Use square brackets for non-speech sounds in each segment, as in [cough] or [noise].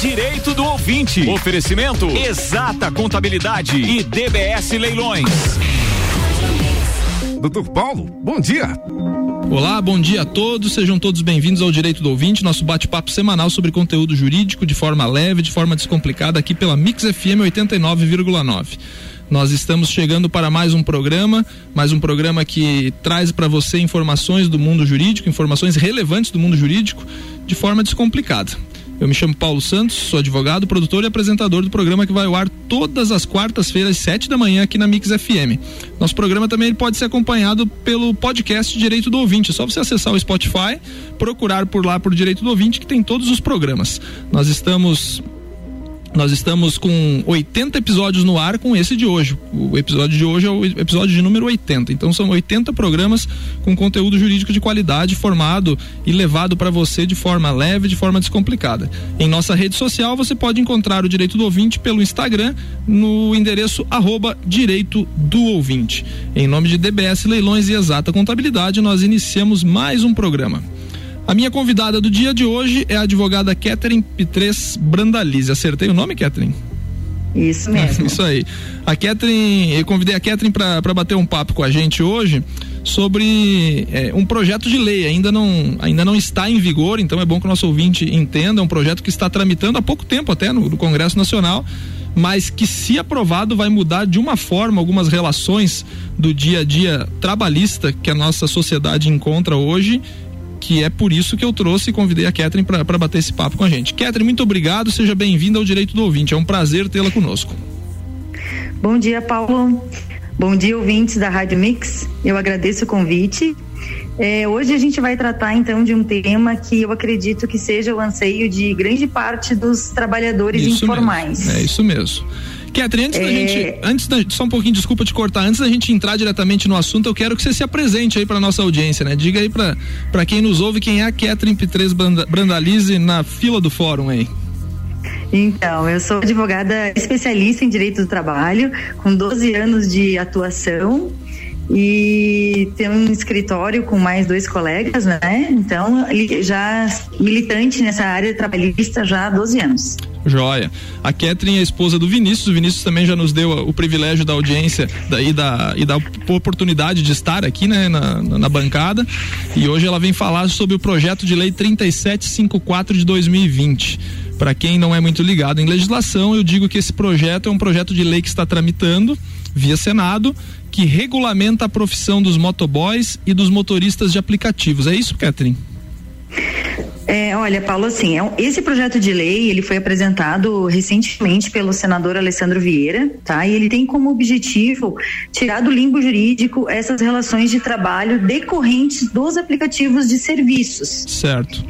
Direito do ouvinte. Oferecimento Exata Contabilidade e DBS Leilões. Doutor Paulo, bom dia. Olá, bom dia a todos. Sejam todos bem-vindos ao Direito do Ouvinte, nosso bate-papo semanal sobre conteúdo jurídico de forma leve, de forma descomplicada, aqui pela Mix FM 89,9. Nós estamos chegando para mais um programa, mais um programa que traz para você informações do mundo jurídico, informações relevantes do mundo jurídico, de forma descomplicada. Eu me chamo Paulo Santos, sou advogado, produtor e apresentador do programa que vai ao ar todas as quartas-feiras, sete da manhã, aqui na Mix FM. Nosso programa também pode ser acompanhado pelo podcast Direito do Ouvinte. É só você acessar o Spotify, procurar por lá por Direito do Ouvinte, que tem todos os programas. Nós estamos nós estamos com 80 episódios no ar com esse de hoje. O episódio de hoje é o episódio de número 80. Então são 80 programas com conteúdo jurídico de qualidade formado e levado para você de forma leve, de forma descomplicada. Em nossa rede social você pode encontrar o Direito do Ouvinte pelo Instagram no endereço arroba Direito do Ouvinte. Em nome de DBS Leilões e Exata Contabilidade, nós iniciamos mais um programa. A minha convidada do dia de hoje é a advogada Catherine Pitres Brandalize. Acertei o nome, Catherine? Isso mesmo. [laughs] Isso aí. A Catherine, eu convidei a Catherine para bater um papo com a gente hoje sobre é, um projeto de lei. Ainda não, ainda não está em vigor, então é bom que o nosso ouvinte entenda. É um projeto que está tramitando há pouco tempo até no, no Congresso Nacional mas que se aprovado vai mudar de uma forma algumas relações do dia a dia trabalhista que a nossa sociedade encontra hoje que é por isso que eu trouxe e convidei a Catherine para bater esse papo com a gente. Catherine, muito obrigado, seja bem-vinda ao Direito do Ouvinte, é um prazer tê-la conosco. Bom dia, Paulo. Bom dia, ouvintes da Rádio Mix. Eu agradeço o convite. É, hoje a gente vai tratar então de um tema que eu acredito que seja o anseio de grande parte dos trabalhadores isso informais. Mesmo. É isso mesmo. Catherine, antes é... da gente, antes da, só um pouquinho, desculpa te cortar, antes da gente entrar diretamente no assunto, eu quero que você se apresente aí para nossa audiência, né? Diga aí para quem nos ouve quem é a Catherine P3 Brandalize na fila do fórum aí. Então, eu sou advogada especialista em direito do trabalho, com 12 anos de atuação e tem um escritório com mais dois colegas, né? Então, já militante nessa área trabalhista já há 12 anos. Joia. A Catherine é a esposa do Vinícius. O Vinícius também já nos deu o privilégio da audiência da, e, da, e da oportunidade de estar aqui né, na, na bancada. E hoje ela vem falar sobre o projeto de lei 3754 de 2020. Para quem não é muito ligado em legislação, eu digo que esse projeto é um projeto de lei que está tramitando via Senado, que regulamenta a profissão dos motoboys e dos motoristas de aplicativos. É isso, Catherine? É, olha, Paulo, assim, é, esse projeto de lei ele foi apresentado recentemente pelo senador Alessandro Vieira, tá? E ele tem como objetivo tirar do limbo jurídico essas relações de trabalho decorrentes dos aplicativos de serviços. Certo.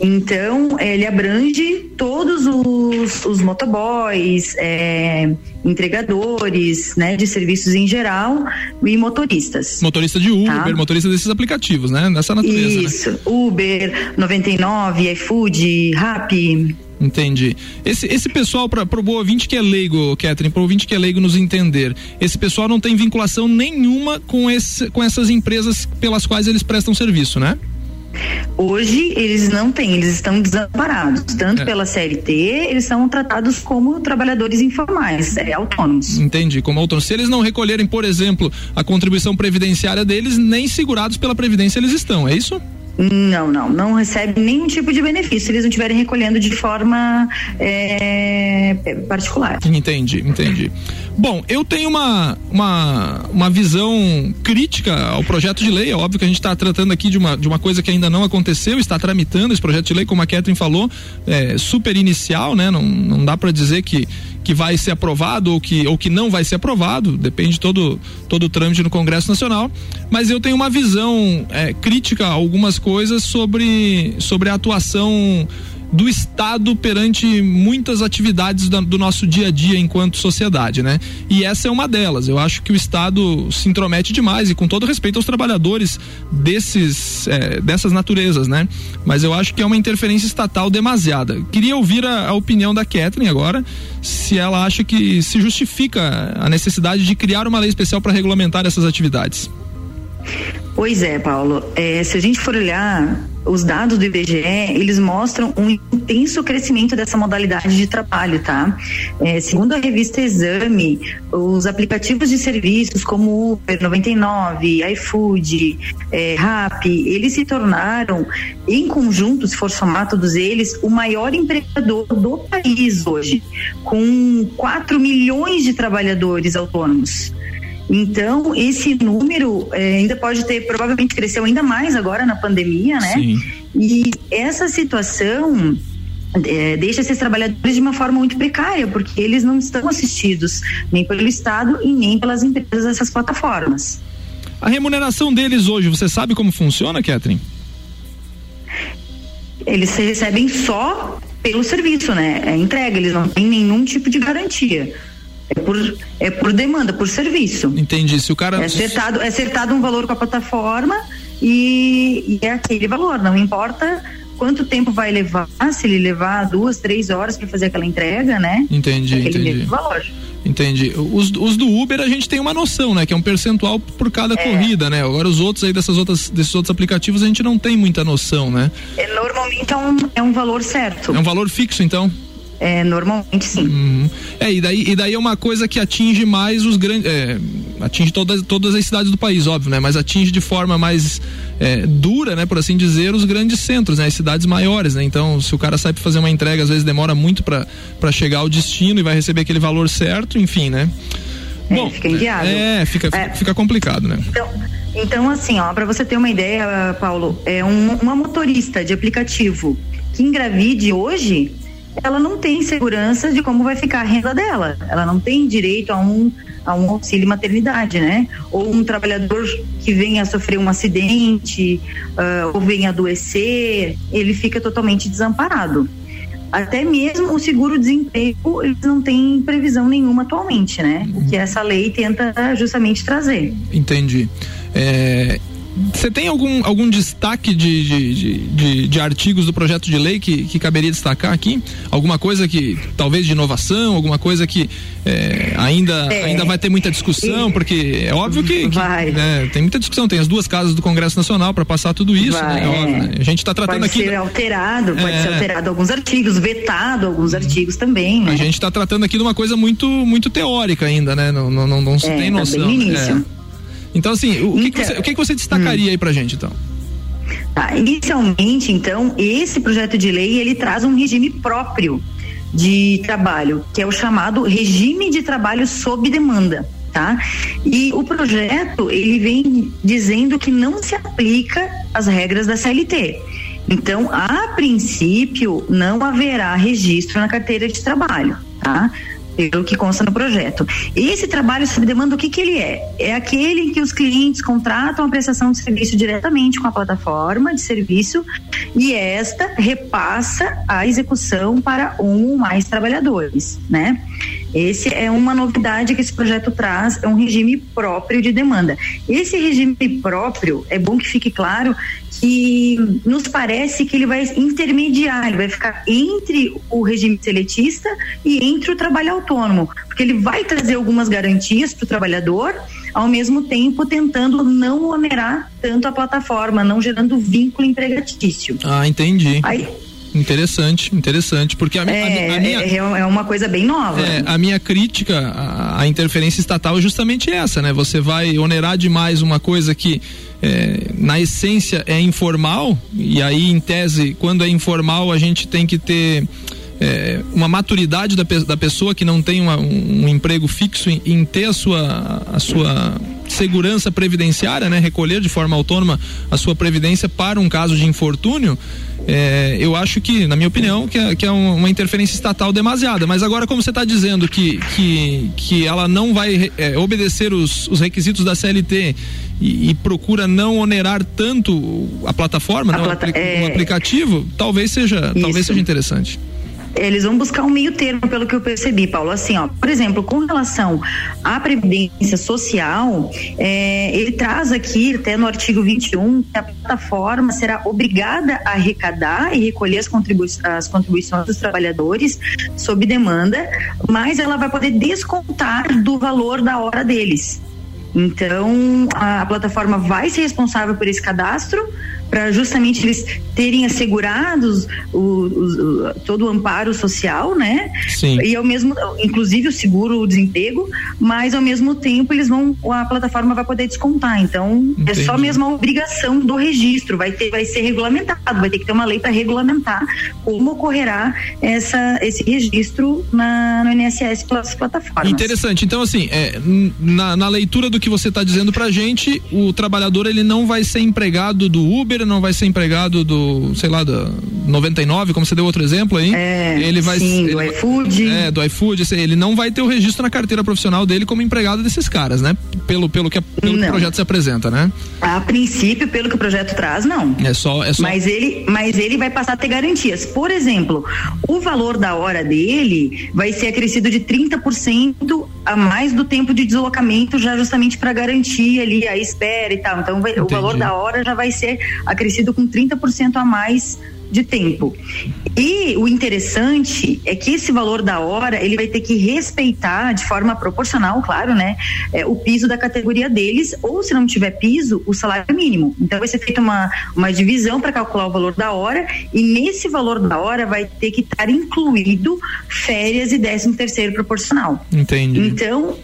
Então, ele abrange todos os, os motoboys, é, entregadores, né, de serviços em geral e motoristas. Motorista de Uber, tá? motorista desses aplicativos, né? Nessa natureza. Né? Isso, né? Uber, 99, iFood, Rappi. Entendi. Esse, esse pessoal, para o ouvinte que é leigo, Catherine, para o ouvinte que é leigo nos entender, esse pessoal não tem vinculação nenhuma com, esse, com essas empresas pelas quais eles prestam serviço, né? Hoje eles não têm, eles estão desamparados, tanto é. pela CLT, eles são tratados como trabalhadores informais, é, autônomos. Entendi, como autônomos. Se eles não recolherem, por exemplo, a contribuição previdenciária deles, nem segurados pela Previdência eles estão, é isso? Não, não, não recebe nenhum tipo de benefício se eles não estiverem recolhendo de forma é, particular. Entendi, entendi. Bom, eu tenho uma, uma, uma visão crítica ao projeto de lei. É óbvio que a gente está tratando aqui de uma, de uma coisa que ainda não aconteceu, está tramitando esse projeto de lei, como a Catherine falou, é, super inicial, né? Não, não dá para dizer que, que vai ser aprovado ou que, ou que não vai ser aprovado, depende todo, todo o trâmite no Congresso Nacional. Mas eu tenho uma visão é, crítica a algumas coisas sobre, sobre a atuação do Estado perante muitas atividades da, do nosso dia a dia enquanto sociedade, né? E essa é uma delas. Eu acho que o Estado se intromete demais e com todo respeito aos trabalhadores desses é, dessas naturezas, né? Mas eu acho que é uma interferência estatal demasiada. Queria ouvir a, a opinião da Kathleen agora, se ela acha que se justifica a necessidade de criar uma lei especial para regulamentar essas atividades. Pois é, Paulo. É, se a gente for olhar os dados do IBGE, eles mostram um intenso crescimento dessa modalidade de trabalho, tá? É, segundo a revista Exame, os aplicativos de serviços como Uber 99, iFood, é, eles se tornaram, em conjunto, se for somar todos eles, o maior empregador do país hoje, com 4 milhões de trabalhadores autônomos. Então, esse número é, ainda pode ter, provavelmente cresceu ainda mais agora na pandemia, né? Sim. E essa situação é, deixa esses trabalhadores de uma forma muito precária, porque eles não estão assistidos nem pelo Estado e nem pelas empresas dessas plataformas. A remuneração deles hoje, você sabe como funciona, Catherine? Eles recebem só pelo serviço, né? É entrega, eles não têm nenhum tipo de garantia. É por, é por demanda, por serviço. Entendi. Se o cara. É acertado, é acertado um valor com a plataforma e, e é aquele valor. Não importa quanto tempo vai levar, se ele levar duas, três horas para fazer aquela entrega, né? Entendi, é aquele entendi. valor. Entendi. Os, os, do Uber a gente tem uma noção, né? Que é um percentual por cada é. corrida, né? Agora os outros aí dessas outras, desses outros aplicativos a gente não tem muita noção, né? É, normalmente é um, é um valor certo. É um valor fixo, então? É, normalmente sim. Uhum. É, e daí, e daí é uma coisa que atinge mais os grandes. É, atinge todas, todas as cidades do país, óbvio, né? Mas atinge de forma mais é, dura, né, por assim dizer, os grandes centros, né? As cidades maiores, né? Então, se o cara sai para fazer uma entrega, às vezes demora muito para chegar ao destino e vai receber aquele valor certo, enfim, né? É, Bom, fica inviável. É, fica, é. fica complicado, né? Então, então assim, ó, para você ter uma ideia, Paulo, é um, uma motorista de aplicativo que engravide hoje, ela não tem segurança de como vai ficar a renda dela. Ela não tem direito a um, a um auxílio maternidade, né? Ou um trabalhador que venha a sofrer um acidente uh, ou venha adoecer, ele fica totalmente desamparado. Até mesmo o seguro-desemprego, eles não têm previsão nenhuma atualmente, né? O que essa lei tenta justamente trazer. Entendi. É, você tem algum, algum destaque de, de, de, de, artigos do projeto de lei que, que caberia destacar aqui? Alguma coisa que, talvez de inovação, alguma coisa que é, ainda, é. ainda vai ter muita discussão, porque é óbvio que, que né, tem muita discussão, tem as duas casas do Congresso Nacional para passar tudo isso, né? é óbvio, né? A gente está tratando pode aqui. Pode ser alterado, pode ser é. alterado alguns artigos, vetado alguns artigos também. Né? A gente está tratando aqui de uma coisa muito, muito teórica ainda, né? Não, não, não, não se é, tem noção. Tá bem no início. Então, assim, o, então, que, que, você, o que, que você destacaria hum. aí pra gente, então? Tá, inicialmente, então, esse projeto de lei, ele traz um regime próprio de trabalho, que é o chamado regime de trabalho sob demanda. Tá? E o projeto ele vem dizendo que não se aplica as regras da CLT. Então, a princípio, não haverá registro na carteira de trabalho, tá? Pelo que consta no projeto. Esse trabalho sob demanda, o que, que ele é? É aquele em que os clientes contratam a prestação de serviço diretamente com a plataforma de serviço e esta repassa a execução para um ou mais trabalhadores, né? Esse é uma novidade que esse projeto traz, é um regime próprio de demanda. Esse regime próprio, é bom que fique claro que nos parece que ele vai intermediar, ele vai ficar entre o regime seletista e entre o trabalho autônomo, porque ele vai trazer algumas garantias para o trabalhador, ao mesmo tempo tentando não onerar tanto a plataforma, não gerando vínculo empregatício. Ah, entendi. Aí, Interessante, interessante, porque a, é, a, a minha é, é, uma coisa bem nova. É, a minha crítica à, à, interferência estatal é justamente essa, né? Você vai onerar demais uma coisa que é, na essência é informal e aí em tese quando é informal a gente tem que ter é, uma maturidade da, da pessoa que não tem uma, um, emprego fixo em, em, ter a sua, a sua segurança previdenciária, né? Recolher de forma autônoma a sua previdência para um caso de infortúnio, é, eu acho que, na minha opinião, que é, que é uma interferência estatal demasiada. Mas agora, como você está dizendo que, que, que ela não vai é, obedecer os, os requisitos da CLT e, e, procura não onerar tanto a plataforma, a né, plata o, é... o, aplicativo, talvez seja, talvez seja interessante eles vão buscar um meio termo, pelo que eu percebi, Paulo. Assim, ó, por exemplo, com relação à previdência social, é, ele traz aqui, até no artigo 21, que a plataforma será obrigada a arrecadar e recolher as, contribui as contribuições dos trabalhadores sob demanda, mas ela vai poder descontar do valor da hora deles. Então, a, a plataforma vai ser responsável por esse cadastro, para justamente eles terem assegurados o, o, o, todo o amparo social, né? Sim. E ao mesmo, inclusive o seguro o desemprego, mas ao mesmo tempo eles vão, a plataforma vai poder descontar. Então Entendi. é só mesmo a obrigação do registro, vai ter, vai ser regulamentado, vai ter que ter uma lei para regulamentar como ocorrerá essa, esse registro na, no INSS pelas plataformas. Interessante. Então assim, é, na, na leitura do que você está dizendo para gente, o trabalhador ele não vai ser empregado do Uber, não vai ser empregado do, sei lá, da 99, como você deu outro exemplo aí. É, ele vai sim, ele, do iFood. É, do iFood, ele não vai ter o registro na carteira profissional dele como empregado desses caras, né? Pelo, pelo, que, pelo que o projeto se apresenta, né? A princípio, pelo que o projeto traz, não. É só, é só... Mas ele, mas ele vai passar a ter garantias. Por exemplo, o valor da hora dele vai ser acrescido de 30% a mais do tempo de deslocamento, já justamente para garantir ali a espera e tal. Então, vai, o valor da hora já vai ser acrescido com 30% a mais de tempo. E o interessante é que esse valor da hora ele vai ter que respeitar de forma proporcional, claro, né, é, o piso da categoria deles, ou se não tiver piso, o salário mínimo. Então vai ser feita uma, uma divisão para calcular o valor da hora e nesse valor da hora vai ter que estar incluído férias e décimo terceiro proporcional. Entendi. Então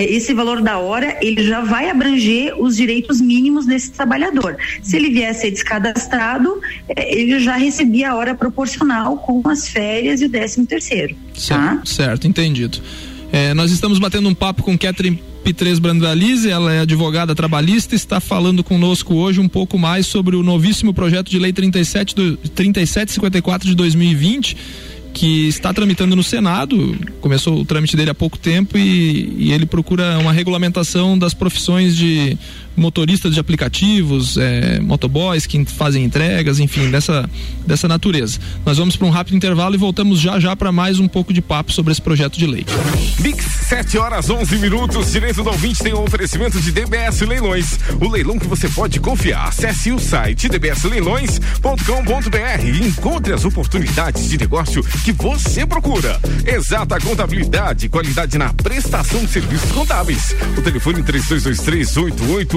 esse valor da hora ele já vai abranger os direitos mínimos desse trabalhador. Se ele vier a ser descadastrado, é, ele já recebia a hora proporcional com as férias e o décimo terceiro. Tá? Certo, entendido. É, nós estamos batendo um papo com Catherine Pitres Brandalize, ela é advogada trabalhista, está falando conosco hoje um pouco mais sobre o novíssimo projeto de lei 37 do, 3754 de 2020 que está tramitando no Senado, começou o trâmite dele há pouco tempo e, e ele procura uma regulamentação das profissões de motoristas de aplicativos, é, motoboys que fazem entregas, enfim, dessa, dessa natureza. Nós vamos para um rápido intervalo e voltamos já já para mais um pouco de papo sobre esse projeto de lei. Mix 7 horas 11 minutos, direito do ouvinte tem um oferecimento de DBS Leilões, o leilão que você pode confiar. Acesse o site dbsleilões.com.br e encontre as oportunidades de negócio que você procura. Exata contabilidade, qualidade na prestação de serviços contábeis. O telefone 3223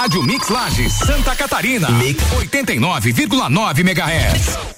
Rádio Mix Lages, Santa Catarina. Mix 89,9 MHz.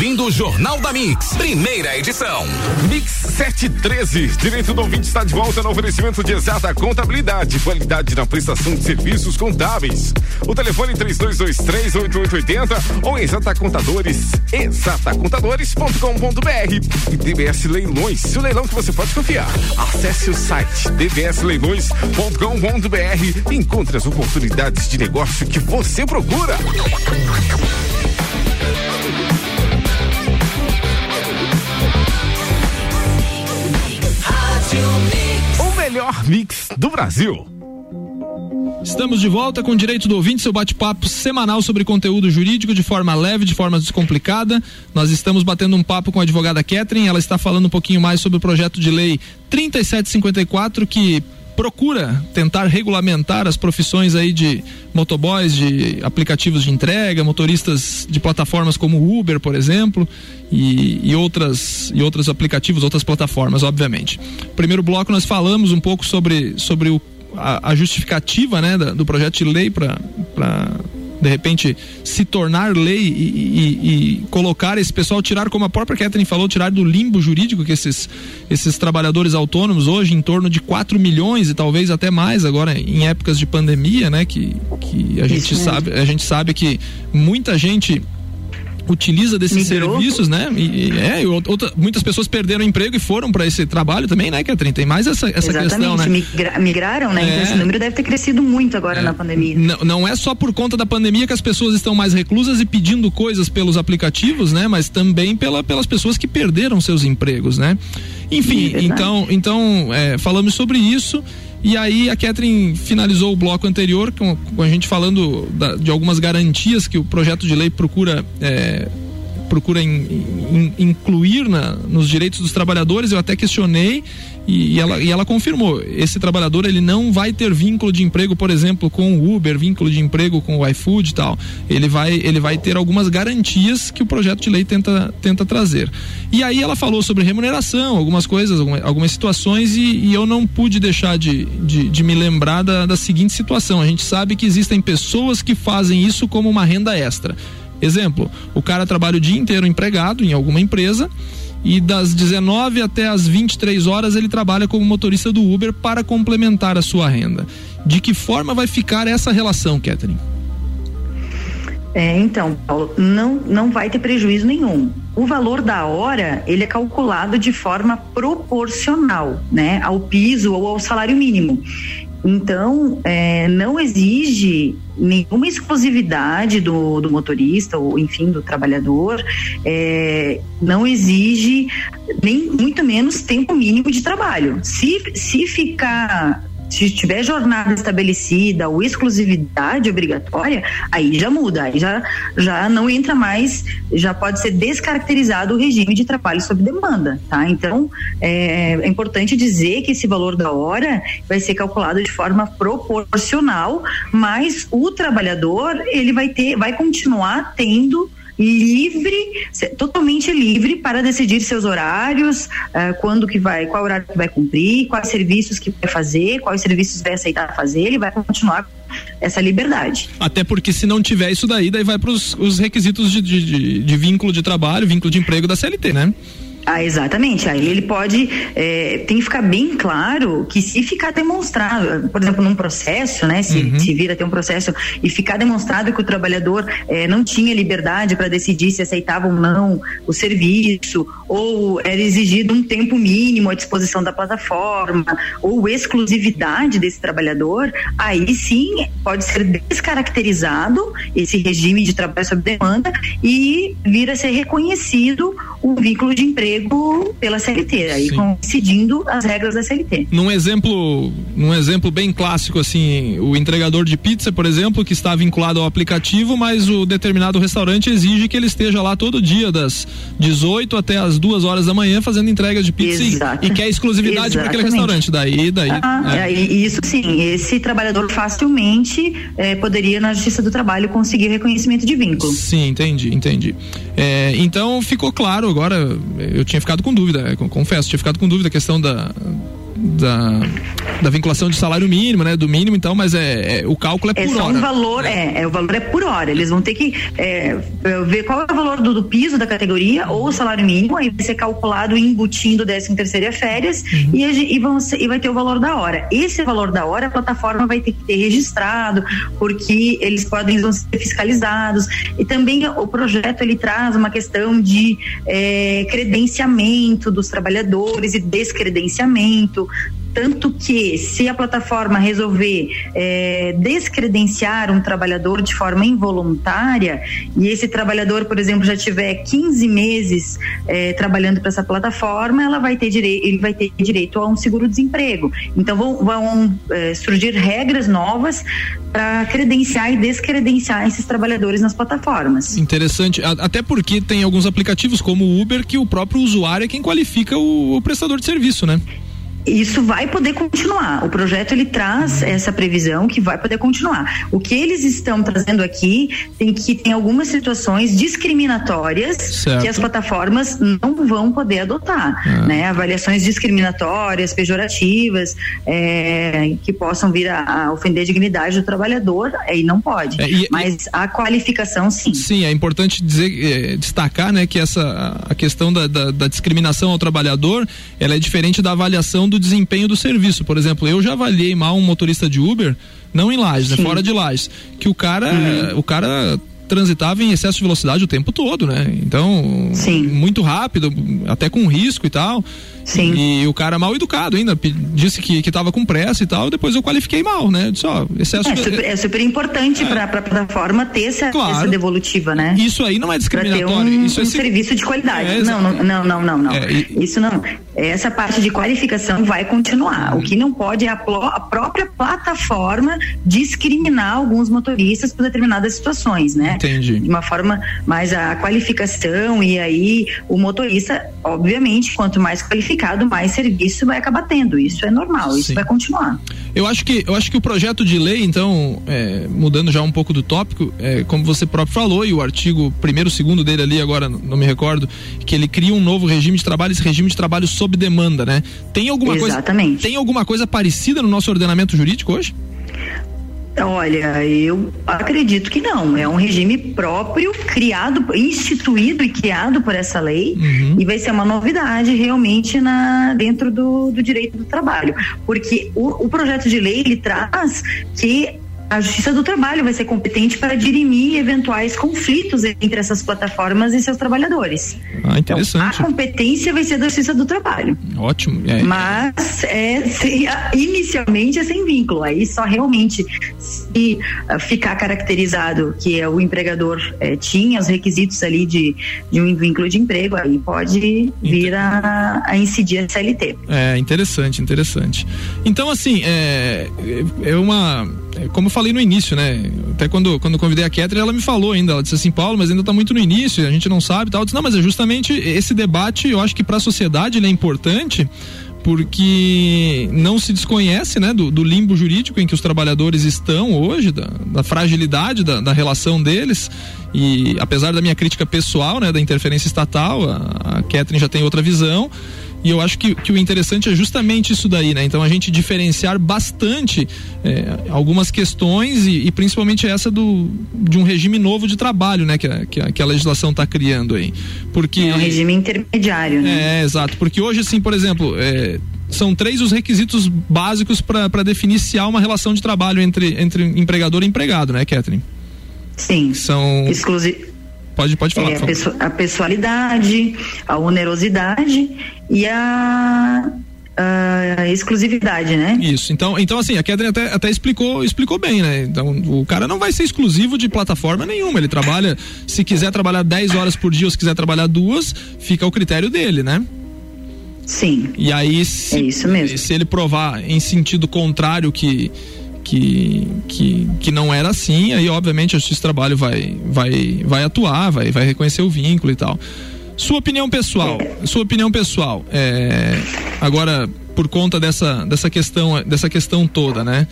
o Jornal da Mix, primeira edição. Mix 713, direito do ouvinte está de volta no oferecimento de exata contabilidade, qualidade na prestação de serviços contábeis. O telefone 32238880 ou exata contadores, exatacontadores.com.br e DBS Leilões, o leilão que você pode confiar. Acesse o site dbsleilões.com.br e encontre as oportunidades de negócio que você procura. Melhor mix do Brasil. Estamos de volta com o Direito do Ouvinte, seu bate-papo semanal sobre conteúdo jurídico de forma leve, de forma descomplicada. Nós estamos batendo um papo com a advogada Catherine, ela está falando um pouquinho mais sobre o projeto de lei 3754 que procura tentar regulamentar as profissões aí de motoboys, de aplicativos de entrega, motoristas de plataformas como Uber, por exemplo, e, e outras e outros aplicativos, outras plataformas, obviamente. Primeiro bloco nós falamos um pouco sobre, sobre o, a, a justificativa né, da, do projeto de lei para de repente se tornar lei e, e, e, colocar esse pessoal, tirar, como a própria Catherine falou, tirar do limbo jurídico que esses, esses trabalhadores autônomos hoje em torno de 4 milhões e talvez até mais agora em épocas de pandemia, né? Que, que a gente sabe, a gente sabe que muita gente utiliza desses Migrou. serviços, né? E, é, outra, muitas pessoas perderam emprego e foram para esse trabalho também, né, Catherine? Tem mais essa, essa questão, né? Migra, migraram, né? Então, é. Então esse número deve ter crescido muito agora é. na pandemia. Não, não é só por conta da pandemia que as pessoas estão mais reclusas e pedindo coisas pelos aplicativos, né? Mas também pela, pelas pessoas que perderam seus empregos, né? Enfim, é então, então é, falamos sobre isso. E aí a Catherine finalizou o bloco anterior com, com a gente falando da, de algumas garantias que o projeto de lei procura é, procura in, in, incluir na, nos direitos dos trabalhadores. Eu até questionei e, e, ela, e ela confirmou. Esse trabalhador ele não vai ter vínculo de emprego, por exemplo, com o Uber, vínculo de emprego com o iFood e tal. Ele vai, ele vai ter algumas garantias que o projeto de lei tenta, tenta trazer. E aí ela falou sobre remuneração, algumas coisas, algumas, situações, e, e, eu não pude deixar de, de, de me lembrar da, da seguinte situação. A gente sabe que existem pessoas que fazem isso como uma renda extra. Exemplo, o cara trabalha o dia inteiro empregado em alguma empresa e das 19 até as 23 horas ele trabalha como motorista do Uber para complementar a sua renda. De que forma vai ficar essa relação, Catherine? É, então, Paulo, não, não vai ter prejuízo nenhum. O valor da hora, ele é calculado de forma proporcional, né, ao piso ou ao salário mínimo. Então, é, não exige nenhuma exclusividade do, do motorista ou, enfim, do trabalhador, é, não exige nem muito menos tempo mínimo de trabalho. Se, se ficar se tiver jornada estabelecida ou exclusividade obrigatória, aí já muda, aí já, já não entra mais, já pode ser descaracterizado o regime de trabalho sob demanda, tá? Então, é, é importante dizer que esse valor da hora vai ser calculado de forma proporcional, mas o trabalhador, ele vai ter, vai continuar tendo livre, totalmente livre para decidir seus horários, uh, quando que vai, qual horário que vai cumprir, quais serviços que vai fazer, quais serviços vai aceitar fazer, ele vai continuar essa liberdade. Até porque se não tiver isso daí, daí vai para os requisitos de, de, de, de vínculo de trabalho, vínculo de emprego da CLT, né? Ah, exatamente. Aí ele pode. É, tem que ficar bem claro que se ficar demonstrado, por exemplo, num processo, né? Se, uhum. se vir a ter um processo e ficar demonstrado que o trabalhador é, não tinha liberdade para decidir se aceitava ou não o serviço, ou era exigido um tempo mínimo à disposição da plataforma, ou exclusividade desse trabalhador, aí sim pode ser descaracterizado esse regime de trabalho sob demanda e vir a ser reconhecido o vínculo de emprego emprego pela CLT, aí coincidindo as regras da CLT. Num exemplo, num exemplo bem clássico assim, o entregador de pizza, por exemplo, que está vinculado ao aplicativo, mas o determinado restaurante exige que ele esteja lá todo dia das 18 até as 2 horas da manhã fazendo entrega de pizza e, e, quer exclusividade para aquele restaurante. Daí, daí. Ah, é. Isso sim, esse trabalhador facilmente é, poderia na Justiça do Trabalho conseguir reconhecimento de vínculo. Sim, entendi, entendi. É, então ficou claro agora. Eu eu tinha ficado com dúvida, é, confesso, tinha ficado com dúvida a questão da, da, da vinculação de salário mínimo, né? Do mínimo, então, mas é, é o cálculo é, é por hora. É um valor, é, é, o valor é por hora. Eles vão ter que é, ver qual é o valor do, do, piso da categoria ou o salário mínimo, aí vai ser calculado embutindo décimo terceiro e férias uhum. e, e, vão ser, e vai ter o valor da hora. Esse valor da hora a plataforma vai ter que ter registrado, porque eles podem vão ser fiscalizados. E também o projeto ele traz uma questão de é, credenciamento dos trabalhadores e descredenciamento tanto que, se a plataforma resolver é, descredenciar um trabalhador de forma involuntária, e esse trabalhador, por exemplo, já tiver 15 meses é, trabalhando para essa plataforma, ela vai ter direito, ele vai ter direito a um seguro-desemprego. Então, vão, vão é, surgir regras novas para credenciar e descredenciar esses trabalhadores nas plataformas. Interessante, até porque tem alguns aplicativos como o Uber que o próprio usuário é quem qualifica o, o prestador de serviço, né? Isso vai poder continuar. O projeto ele traz essa previsão que vai poder continuar. O que eles estão trazendo aqui tem que tem algumas situações discriminatórias certo. que as plataformas não vão poder adotar, ah. né? Avaliações discriminatórias, pejorativas, é, que possam vir a, a, ofender a dignidade do trabalhador, aí não pode. É, e, Mas a qualificação sim. Sim, é importante dizer, é, destacar, né, que essa a questão da, da, da discriminação ao trabalhador, ela é diferente da avaliação do desempenho do serviço. Por exemplo, eu já avaliei mal um motorista de Uber, não em Lages, né, fora de Lages, que o cara, uhum. o cara transitava em excesso de velocidade o tempo todo, né? Então, Sim. muito rápido, até com risco e tal. Sim. E o cara mal educado ainda, disse que, que tava com pressa e tal, depois eu qualifiquei mal, né? Disse, ó, excesso é, super, é super importante é. para a plataforma ter essa, claro. essa devolutiva, né? Isso aí não é discriminatório. Um, isso é um serviço de qualidade. É, não, não, não, não, não, não. É, e... Isso não. Essa parte de qualificação vai continuar. O que não pode é a, a própria plataforma discriminar alguns motoristas por determinadas situações, né? Entendi. De uma forma mais a qualificação e aí o motorista, obviamente, quanto mais qualificado mais serviço vai acabar tendo. Isso é normal, Sim. isso vai continuar. Eu acho que eu acho que o projeto de lei, então, é, mudando já um pouco do tópico, é, como você próprio falou, e o artigo primeiro, segundo dele ali, agora não me recordo, que ele cria um novo regime de trabalho, esse regime de trabalho sob demanda, né? Tem alguma Exatamente. coisa? Tem alguma coisa parecida no nosso ordenamento jurídico hoje? Olha, eu acredito que não. É um regime próprio, criado, instituído e criado por essa lei, uhum. e vai ser uma novidade realmente na, dentro do, do direito do trabalho. Porque o, o projeto de lei ele traz que a Justiça do Trabalho vai ser competente para dirimir eventuais conflitos entre essas plataformas e seus trabalhos. Ah, interessante. Então, a competência vai ser da Justiça do Trabalho. Ótimo. É. Mas é, se, inicialmente é sem vínculo. Aí só realmente se uh, ficar caracterizado que é, o empregador é, tinha os requisitos ali de, de um vínculo de emprego, aí pode vir a, a incidir a CLT. É interessante, interessante. Então assim é, é uma como eu falei no início, né? Até quando, quando convidei a Catherine, ela me falou ainda, ela disse assim, Paulo, mas ainda está muito no início, a gente não sabe e tal. Eu disse, não, mas é justamente esse debate, eu acho que para a sociedade ele é importante, porque não se desconhece né, do, do, limbo jurídico em que os trabalhadores estão hoje, da, da fragilidade da, da, relação deles. E apesar da minha crítica pessoal, né, da interferência estatal, a, a Catherine já tem outra visão. E eu acho que, que o interessante é justamente isso daí, né? Então a gente diferenciar bastante é, algumas questões e, e, principalmente essa do, de um regime novo de trabalho, né? Que a, que a, que a legislação está criando aí. Porque, é um regime intermediário, né? É, exato. Porque hoje, assim, por exemplo, é, são três os requisitos básicos para definir se há uma relação de trabalho entre, entre empregador e empregado, né, Catherine? Sim. São. Exclusivo Pode, pode falar. É, a, pessoalidade, a onerosidade e a a exclusividade, né? Isso. Então, então assim, a Kedren até, até explicou, explicou bem, né? Então, o cara não vai ser exclusivo de plataforma nenhuma. Ele trabalha, se quiser trabalhar 10 horas por dia ou se quiser trabalhar duas, fica ao critério dele, né? Sim. E aí, se, é isso mesmo. se ele provar em sentido contrário que que, que, que não era assim, aí obviamente a Justiça do Trabalho vai, vai, vai atuar, vai, vai reconhecer o vínculo e tal. Sua opinião pessoal, sua opinião pessoal, é, agora por conta dessa, dessa questão, dessa questão toda, né?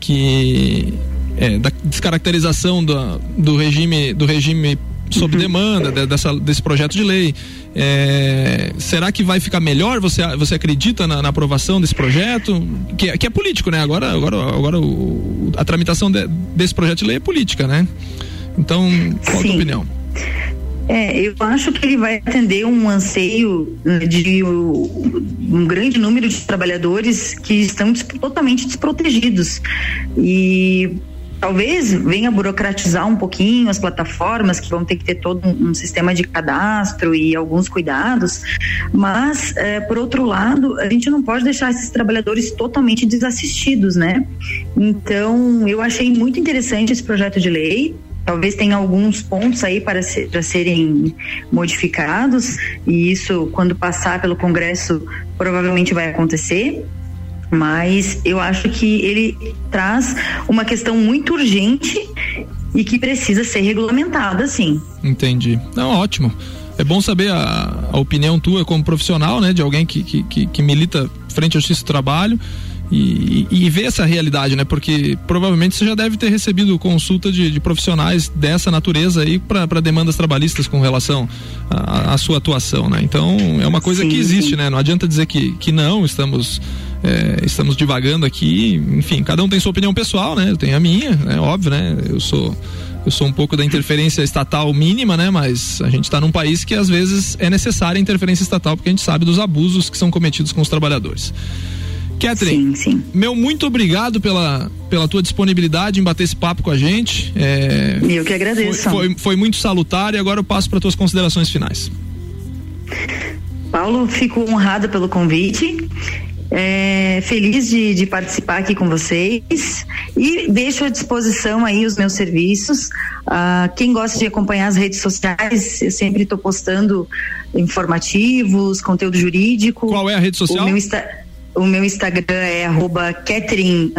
Que é, da descaracterização do, do regime do regime sob demanda dessa, desse projeto de lei. É, será que vai ficar melhor? Você, você acredita na, na aprovação desse projeto? Que, é, que, é político, né? Agora, agora, agora o, a tramitação de, desse projeto de lei é política, né? Então, qual Sim. a tua opinião? É, eu acho que ele vai atender um anseio de um grande número de trabalhadores que estão totalmente desprotegidos. E talvez venha burocratizar um pouquinho as plataformas que vão ter que ter todo um, sistema de cadastro e alguns cuidados, mas é, por outro lado a gente não pode deixar esses trabalhadores totalmente desassistidos, né? Então eu achei muito interessante esse projeto de lei. Talvez tenha alguns pontos aí para, ser, para serem modificados, e isso, quando passar pelo Congresso, provavelmente vai acontecer mas eu acho que ele traz uma questão muito urgente e que precisa ser regulamentada, sim. Entendi. Não, ótimo. é bom saber a, a opinião tua como profissional, né? De alguém que, que, que, milita frente ao justiça do trabalho. E, e, ver essa realidade, né? Porque provavelmente você já deve ter recebido consulta de, de profissionais dessa natureza aí para demandas trabalhistas com relação à sua atuação, né? Então é uma coisa sim, que existe, sim. né? Não adianta dizer que, que não, estamos é, estamos divagando aqui, enfim, cada um tem sua opinião pessoal, né? Eu tenho a minha, é óbvio, né? Eu sou eu sou um pouco da interferência estatal mínima, né? Mas a gente está num país que às vezes é necessária a interferência estatal porque a gente sabe dos abusos que são cometidos com os trabalhadores. Catherine, sim, sim. meu muito obrigado pela, pela tua disponibilidade em bater esse papo com a gente. É, eu que agradeço. Foi, foi, foi muito salutar e agora eu passo para tuas considerações finais. Paulo, fico honrada pelo convite é, feliz de, de, participar aqui com vocês e deixo à disposição aí os meus serviços. Ah, quem gosta de acompanhar as redes sociais, eu sempre estou postando informativos, conteúdo jurídico. Qual é a rede social? O meu, o meu Instagram é arroba Catherine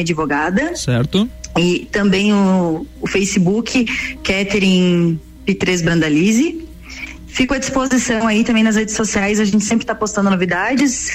Advogada. Certo. E também o, o Facebook, Catherine P3 Brandalize. Fico à disposição aí também nas redes sociais, a gente sempre está postando novidades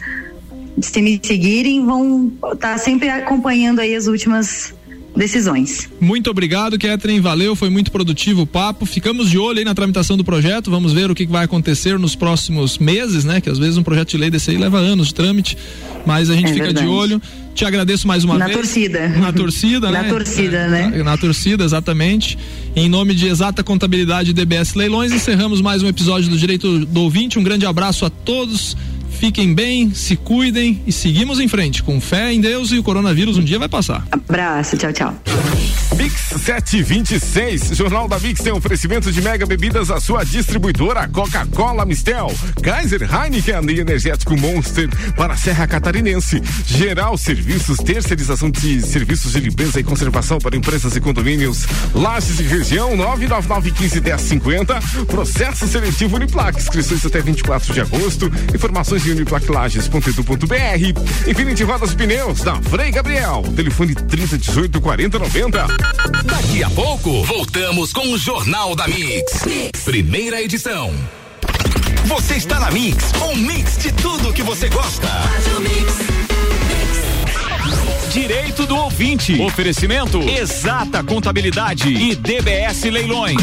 se me seguirem, vão estar tá sempre acompanhando aí as últimas decisões. Muito obrigado, Catherine. Valeu, foi muito produtivo o papo. Ficamos de olho aí na tramitação do projeto. Vamos ver o que vai acontecer nos próximos meses, né? Que às vezes um projeto de lei desse aí leva anos de trâmite, mas a gente é fica verdade. de olho. Te agradeço mais uma na vez. Torcida. Na torcida. [laughs] né? Na torcida, é, né? Na, na, torcida, exatamente. Em nome de Exata Contabilidade DBS Leilões, encerramos mais um episódio do Direito do Ouvinte. Um grande abraço a todos. Fiquem bem, se cuidem e seguimos em frente com fé em Deus e o coronavírus um dia vai passar. Abraço, tchau, tchau. Mix 726, Jornal da Mix tem oferecimento de mega bebidas à sua distribuidora Coca-Cola Mistel, Kaiser Heineken e Energético Monster para a Serra Catarinense. Geral Serviços, terceirização de serviços de limpeza e conservação para empresas e condomínios. Lages e região 999151050. Processo seletivo Uniplac, inscrições até 24 de agosto. Informações em uniplaclages.edu.br. Infinity Rodas Pneus da Frei Gabriel. Telefone 3018 4090. Daqui a pouco, voltamos com o Jornal da mix. mix. Primeira edição. Você está na Mix, um mix de tudo que você gosta. Direito do ouvinte. Oferecimento Exata Contabilidade e DBS Leilões.